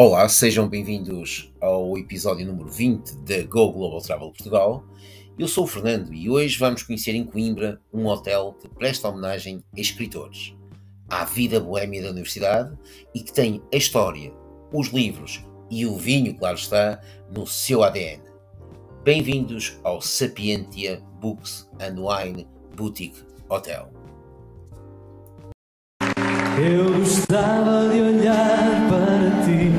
Olá, sejam bem-vindos ao episódio número 20 da Go Global Travel Portugal. Eu sou o Fernando e hoje vamos conhecer em Coimbra um hotel que presta homenagem a escritores, à vida boêmia da universidade e que tem a história, os livros e o vinho, claro está, no seu ADN. Bem-vindos ao Sapientia Books and Wine Boutique Hotel. Eu gostava de olhar para ti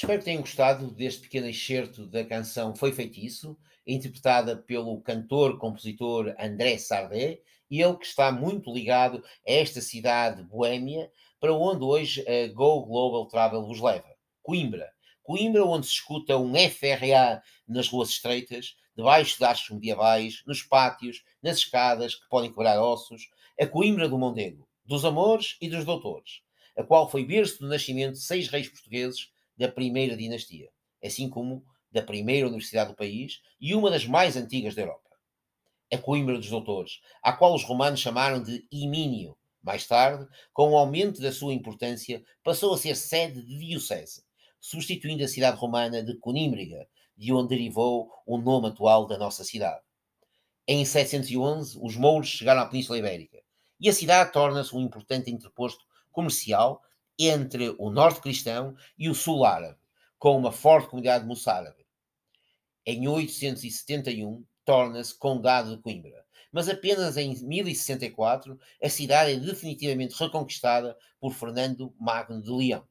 Espero que tenham gostado deste pequeno excerto da canção Foi Feitiço, interpretada pelo cantor-compositor André Sardé, e ele que está muito ligado a esta cidade boêmia, para onde hoje a Go Global Travel vos leva. Coimbra. Coimbra, onde se escuta um FRA nas ruas estreitas, debaixo de arcos medievais, nos pátios, nas escadas que podem quebrar ossos, a Coimbra do Mondego, dos amores e dos doutores, a qual foi berço do nascimento de seis reis portugueses da primeira dinastia, assim como da primeira universidade do país e uma das mais antigas da Europa a Coimbra dos Doutores, à qual os romanos chamaram de Imínio. Mais tarde, com o aumento da sua importância, passou a ser sede de diocese, substituindo a cidade romana de Conímbriga, de onde derivou o nome atual da nossa cidade. Em 711, os mouros chegaram à Península Ibérica e a cidade torna-se um importante interposto comercial entre o norte cristão e o sul árabe, com uma forte comunidade moçárabe. Em 871, torna-se Condado de Coimbra. Mas apenas em 1064 a cidade é definitivamente reconquistada por Fernando Magno de Leão.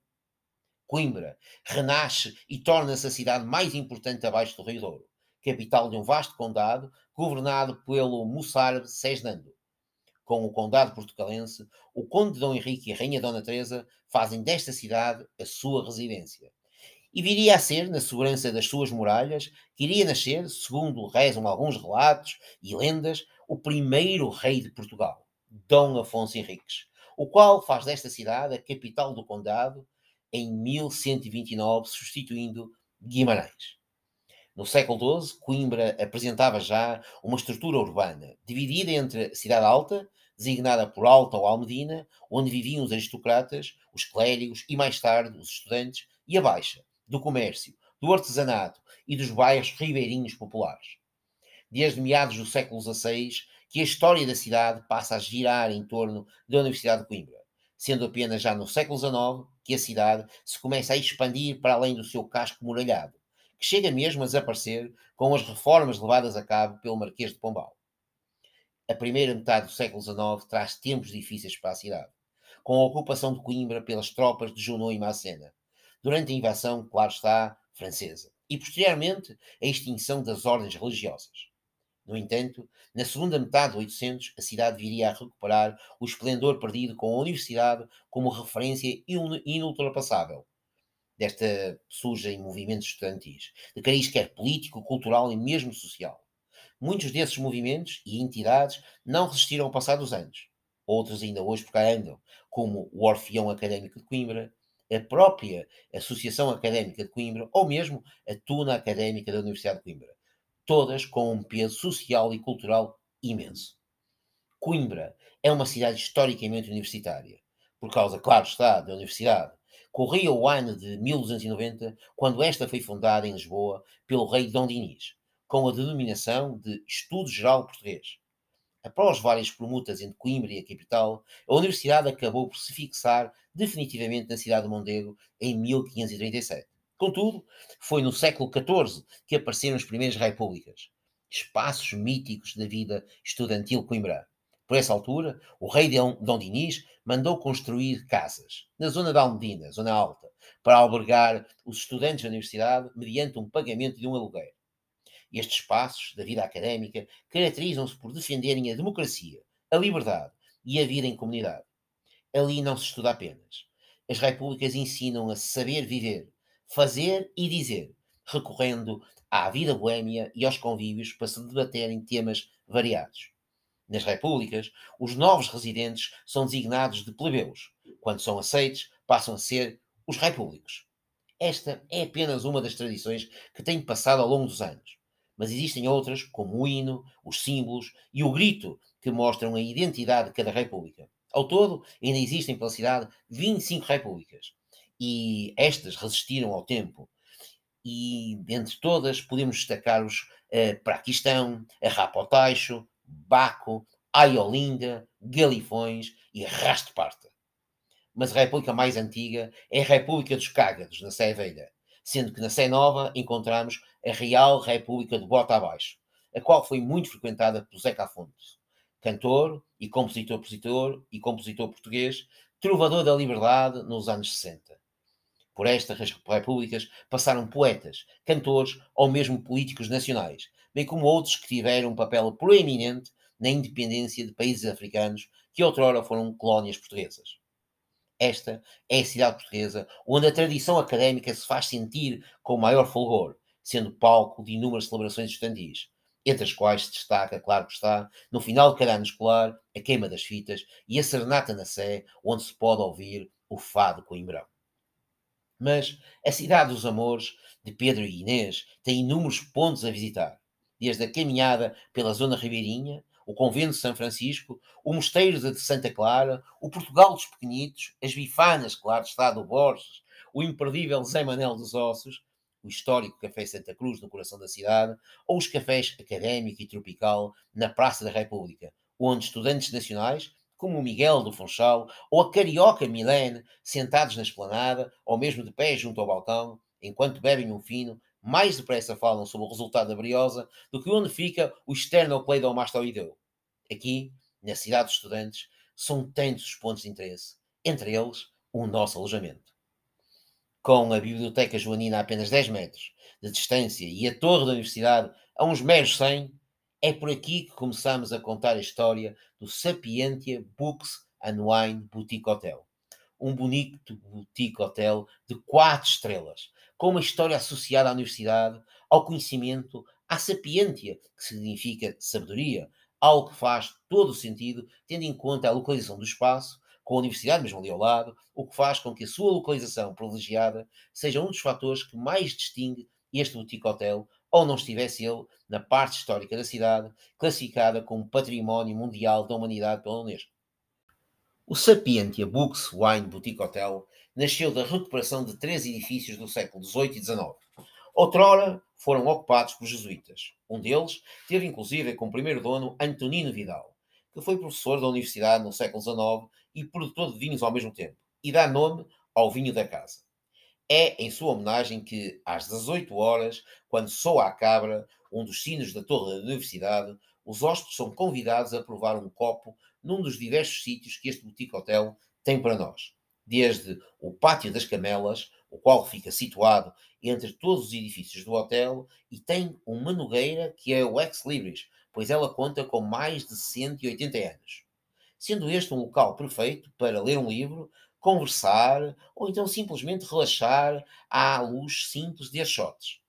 Coimbra renasce e torna-se a cidade mais importante abaixo do Rio Douro, capital de um vasto condado governado pelo moçárabe Sesnando. Com o condado portucalense, o conde Dom Henrique e a rainha Dona Teresa fazem desta cidade a sua residência e viria a ser, na segurança das suas muralhas, que iria nascer, segundo rezam alguns relatos e lendas, o primeiro rei de Portugal, Dom Afonso Henriques, o qual faz desta cidade a capital do condado em 1129, substituindo Guimarães. No século XII, Coimbra apresentava já uma estrutura urbana, dividida entre a cidade alta, designada por Alta ou Almedina, onde viviam os aristocratas, os clérigos e mais tarde os estudantes, e a Baixa, do comércio, do artesanato e dos bairros ribeirinhos populares. Desde meados do século XVI, que a história da cidade passa a girar em torno da Universidade de Coimbra, sendo apenas já no século XIX que a cidade se começa a expandir para além do seu casco muralhado, que chega mesmo a desaparecer com as reformas levadas a cabo pelo Marquês de Pombal. A primeira metade do século XIX traz tempos difíceis para a cidade, com a ocupação de Coimbra pelas tropas de Junot e Macena, durante a invasão, claro está, francesa, e posteriormente a extinção das ordens religiosas. No entanto, na segunda metade de 800, a cidade viria a recuperar o esplendor perdido com a universidade como referência inultrapassável. Desta surgem movimentos estudantis, de cariz quer político, cultural e mesmo social. Muitos desses movimentos e entidades não resistiram ao passar dos anos. Outros ainda hoje por cá andam, como o Orfeão Académico de Coimbra, a própria Associação Académica de Coimbra ou mesmo a Tuna Académica da Universidade de Coimbra, todas com um peso social e cultural imenso. Coimbra é uma cidade historicamente universitária, por causa, claro está, da universidade. Corria o ano de 1290, quando esta foi fundada em Lisboa pelo rei Dom Dinis, com a denominação de Estudo Geral Português. Após várias permutas entre Coimbra e a capital, a universidade acabou por se fixar definitivamente na cidade de Mondego em 1537. Contudo, foi no século XIV que apareceram as primeiras repúblicas, espaços míticos da vida estudantil coimbra. Por essa altura, o rei Dom Dinis mandou construir casas na zona da Almedina, zona alta, para albergar os estudantes da universidade mediante um pagamento de um aluguer. Estes espaços da vida académica caracterizam-se por defenderem a democracia, a liberdade e a vida em comunidade. Ali não se estuda apenas. As repúblicas ensinam a saber viver, fazer e dizer, recorrendo à vida boêmia e aos convívios para se debaterem temas variados. Nas repúblicas, os novos residentes são designados de plebeus. Quando são aceitos, passam a ser os repúblicos. Esta é apenas uma das tradições que tem passado ao longo dos anos. Mas existem outras, como o hino, os símbolos e o grito, que mostram a identidade de cada república. Ao todo, ainda existem pela cidade 25 repúblicas. E estas resistiram ao tempo. E dentre todas podemos destacar os uh, Praquistão, Arrapotaixo, Baco, Aiolinda, Galifões e Rasteparta. Mas a república mais antiga é a República dos Cágados, na Sé sendo que na Sé Nova encontramos a Real República de Bota Abaixo, a qual foi muito frequentada por Zeca Afonso cantor e compositor-compositor e compositor português, trovador da liberdade nos anos 60. Por estas repúblicas passaram poetas, cantores ou mesmo políticos nacionais, bem como outros que tiveram um papel proeminente na independência de países africanos que outrora foram colónias portuguesas. Esta é a cidade portuguesa onde a tradição académica se faz sentir com maior fulgor, sendo palco de inúmeras celebrações estudantis, entre as quais se destaca, claro que está, no final de cada ano escolar, a queima das fitas e a serenata na Sé, onde se pode ouvir o fado coimbrão. Mas a cidade dos amores de Pedro e Inês tem inúmeros pontos a visitar, desde a caminhada pela zona ribeirinha, o convento de São Francisco, o mosteiro de Santa Clara, o Portugal dos Pequenitos, as bifanas, claro está, do Borges, o imperdível Zé Manel dos Ossos, o histórico Café Santa Cruz, no coração da cidade, ou os cafés Académico e Tropical, na Praça da República, onde estudantes nacionais, como o Miguel do Funchal ou a carioca Milene, sentados na esplanada, ou mesmo de pé junto ao balcão, enquanto bebem um fino, mais depressa falam sobre o resultado da briosa do que onde fica o externo play do Mastoideu. Aqui, na cidade dos estudantes, são tantos os pontos de interesse, entre eles o nosso alojamento com a Biblioteca Joanina a apenas 10 metros de distância e a Torre da Universidade a uns meros 100, é por aqui que começamos a contar a história do Sapientia Books and Wine Boutique Hotel. Um bonito boutique hotel de 4 estrelas, com uma história associada à universidade, ao conhecimento, à sapientia, que significa sabedoria, algo que faz todo o sentido, tendo em conta a localização do espaço, com a universidade mesmo ali ao lado, o que faz com que a sua localização privilegiada seja um dos fatores que mais distingue este boutique hotel, ou não estivesse ele na parte histórica da cidade, classificada como Património Mundial da Humanidade pela Unesco. O Sapientia Books Wine Boutique Hotel nasceu da recuperação de três edifícios do século XVIII e XIX. Outrora foram ocupados por jesuítas. Um deles teve inclusive como primeiro dono Antonino Vidal, que foi professor da universidade no século XIX e produtor de vinhos ao mesmo tempo, e dá nome ao vinho da casa. É em sua homenagem que, às 18 horas, quando soa a cabra, um dos sinos da torre da universidade, os hóspedes são convidados a provar um copo num dos diversos sítios que este boutique hotel tem para nós. Desde o Pátio das Camelas, o qual fica situado entre todos os edifícios do hotel, e tem uma nogueira que é o Ex Libris, pois ela conta com mais de 180 anos. Sendo este um local perfeito para ler um livro, conversar ou então simplesmente relaxar à luz simples de achotes.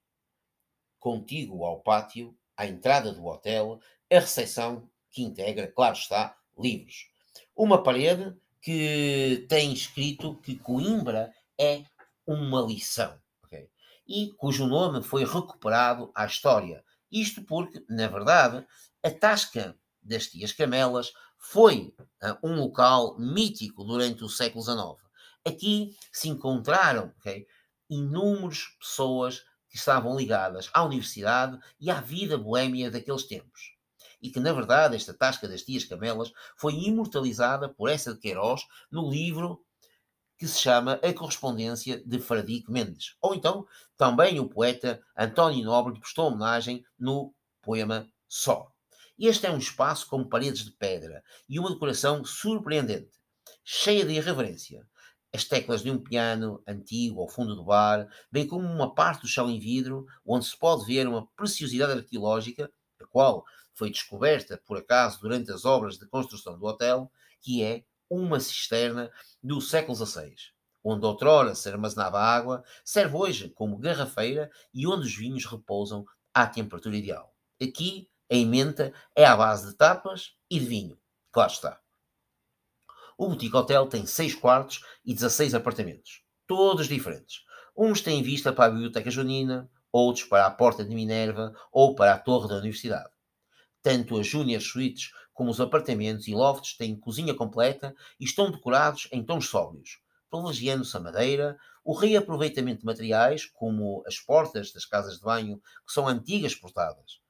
Contigo ao pátio, à entrada do hotel, a recepção que integra, claro está, livros. Uma parede que tem escrito que Coimbra é uma lição, okay? e cujo nome foi recuperado à história, isto porque, na verdade, a Tasca das Tias Camelas foi uh, um local mítico durante o século XIX. Aqui se encontraram okay, inúmeras pessoas que estavam ligadas à universidade e à vida boêmia daqueles tempos. E que, na verdade, esta Tasca das Tias Camelas foi imortalizada por essa de Queiroz no livro que se chama A Correspondência de Fradique Mendes. Ou então, também o poeta António Nobre lhe prestou homenagem no poema Só. Este é um espaço com paredes de pedra e uma decoração surpreendente, cheia de irreverência. As teclas de um piano antigo ao fundo do bar, bem como uma parte do chão em vidro, onde se pode ver uma preciosidade arqueológica, a qual foi descoberta por acaso durante as obras de construção do hotel, que é uma cisterna do século XVI, onde outrora se armazenava água, serve hoje como garrafeira e onde os vinhos repousam à temperatura ideal. Aqui, a emenda é à base de tapas e de vinho. Claro está. O Boutique Hotel tem 6 quartos e 16 apartamentos, todos diferentes, Uns têm vista para a Biblioteca Junina, outros para a Porta de Minerva ou para a Torre da Universidade. Tanto as Junior Suites como os apartamentos e lofts têm cozinha completa e estão decorados em tons sóbrios, privilegiando-se a madeira, o reaproveitamento de materiais, como as portas das casas de banho, que são antigas portadas.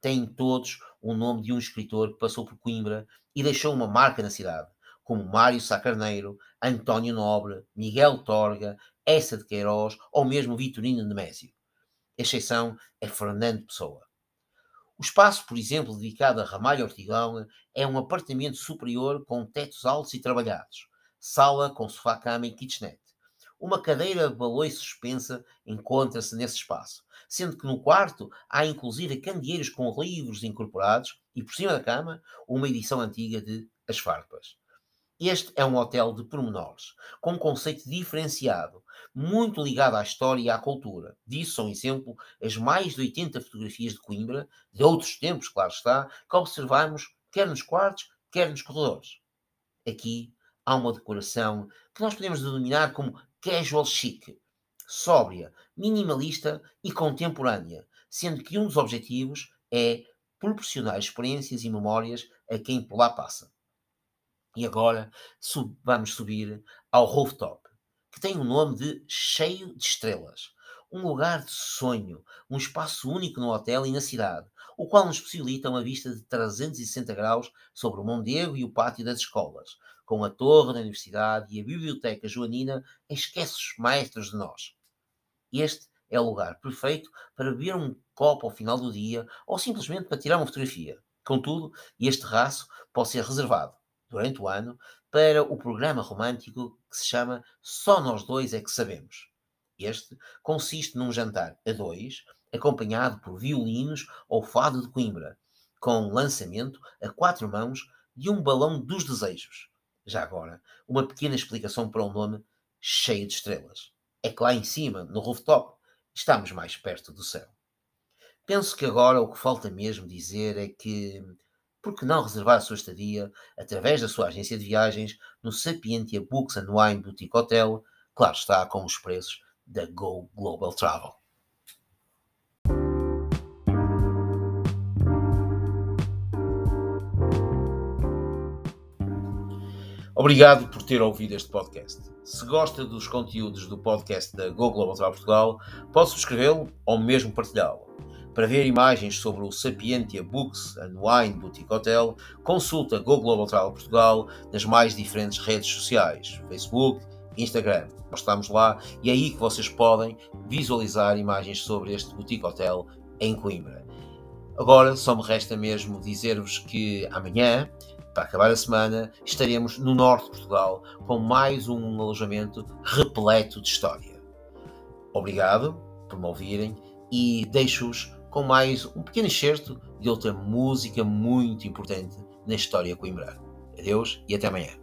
Têm todos o nome de um escritor que passou por Coimbra e deixou uma marca na cidade, como Mário Sacarneiro, António Nobre, Miguel Torga, Essa de Queiroz ou mesmo Vitorino Nemésio. A exceção é Fernando Pessoa. O espaço, por exemplo, dedicado a Ramalho Ortigão é um apartamento superior com tetos altos e trabalhados, sala com sofá-cama e kitchenette. Uma cadeira baloi suspensa encontra-se nesse espaço, sendo que no quarto há inclusive candeeiros com livros incorporados e por cima da cama uma edição antiga de As Farpas. Este é um hotel de pormenores, com um conceito diferenciado, muito ligado à história e à cultura. Disso são exemplo as mais de 80 fotografias de Coimbra, de outros tempos, claro está, que observamos quer nos quartos, quer nos corredores. Aqui há uma decoração que nós podemos denominar como casual chic, sóbria, minimalista e contemporânea, sendo que um dos objetivos é proporcionar experiências e memórias a quem por lá passa. E agora sub, vamos subir ao rooftop, que tem o nome de Cheio de Estrelas. Um lugar de sonho, um espaço único no hotel e na cidade, o qual nos possibilita uma vista de 360 graus sobre o Mondego e o pátio das escolas, com a torre da universidade e a biblioteca joanina esqueces maestros de nós. Este é o lugar perfeito para beber um copo ao final do dia ou simplesmente para tirar uma fotografia. Contudo, este terraço pode ser reservado durante o ano, para o programa romântico que se chama Só Nós Dois é que Sabemos. Este consiste num jantar a dois, acompanhado por violinos ou fado de Coimbra, com lançamento a quatro mãos de um balão dos desejos. Já agora, uma pequena explicação para o nome cheio de estrelas. É que lá em cima, no rooftop, estamos mais perto do céu. Penso que agora o que falta mesmo dizer é que por que não reservar a sua estadia através da sua agência de viagens no Sapientia Books and Wine Boutique Hotel? Claro está, com os preços da Go Global Travel. Obrigado por ter ouvido este podcast. Se gosta dos conteúdos do podcast da Go Global Travel Portugal, pode subscrevê-lo ou mesmo partilhá-lo. Para ver imagens sobre o Sapientia Books and Wine Boutique Hotel, consulta Go Global Travel Portugal nas mais diferentes redes sociais, Facebook, Instagram. Nós estamos lá e é aí que vocês podem visualizar imagens sobre este Boutique Hotel em Coimbra. Agora só me resta mesmo dizer-vos que amanhã, para acabar a semana, estaremos no norte de Portugal com mais um alojamento repleto de história. Obrigado por me ouvirem e deixo-os com mais um pequeno excerto de outra música muito importante na história coimbra. Adeus e até amanhã.